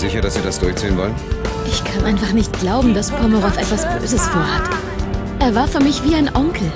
sicher, dass Sie das durchziehen wollen? Ich kann einfach nicht glauben, dass Pomerov etwas Böses vorhat. Er war für mich wie ein Onkel.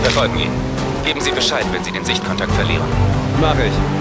007. Wir folgen Ihnen. Geben Sie Bescheid, wenn Sie den Sichtkontakt verlieren. Mach ich.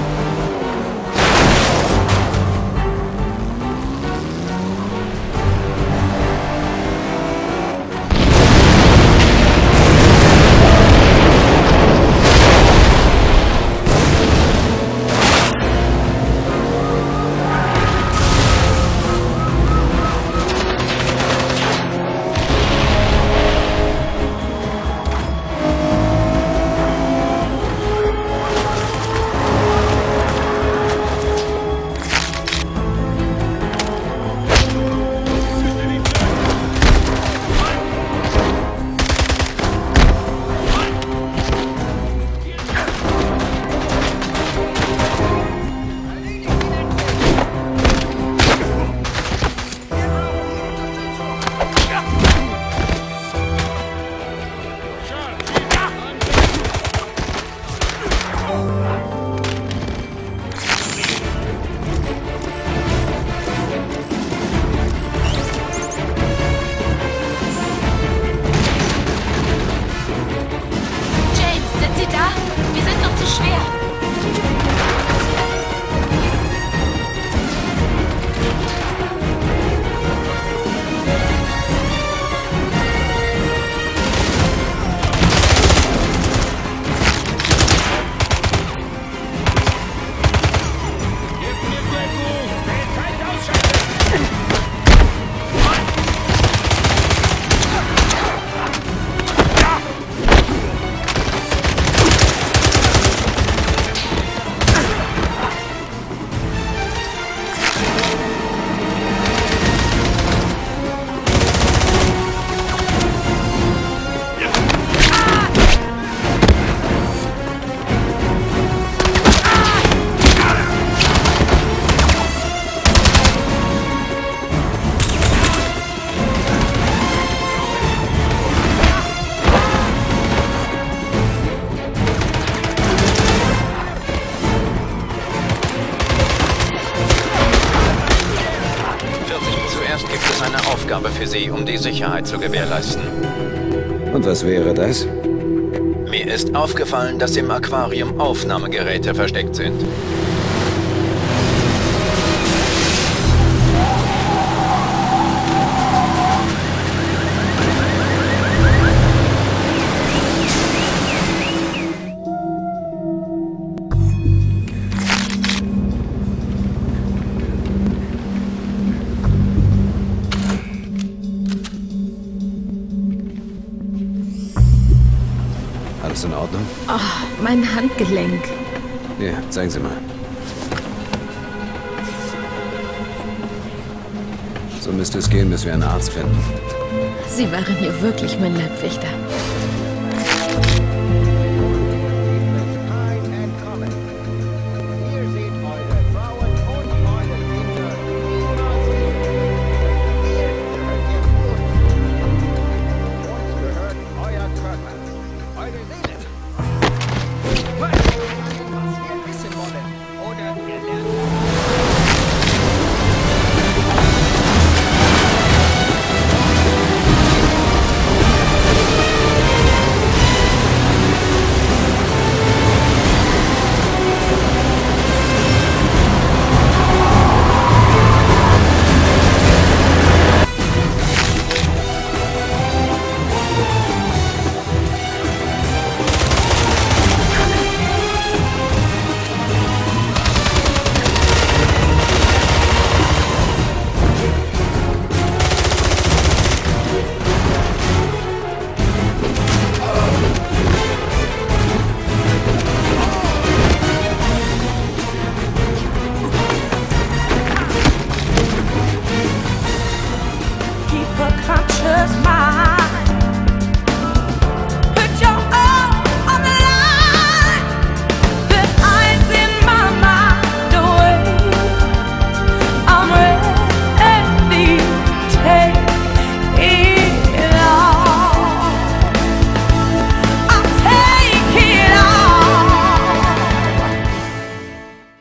Aufgabe für Sie, um die Sicherheit zu gewährleisten. Und was wäre das? Mir ist aufgefallen, dass im Aquarium Aufnahmegeräte versteckt sind. Alles in Ordnung? Oh, mein Handgelenk. Ja, zeigen Sie mal. So müsste es gehen, bis wir einen Arzt finden. Sie waren hier wirklich mein Leibwächter. Hier seht eure Frauen und eure Kinder. Die Straße, die ihr gebucht. Uns gehört euer Körper. Eure Seele. 快点。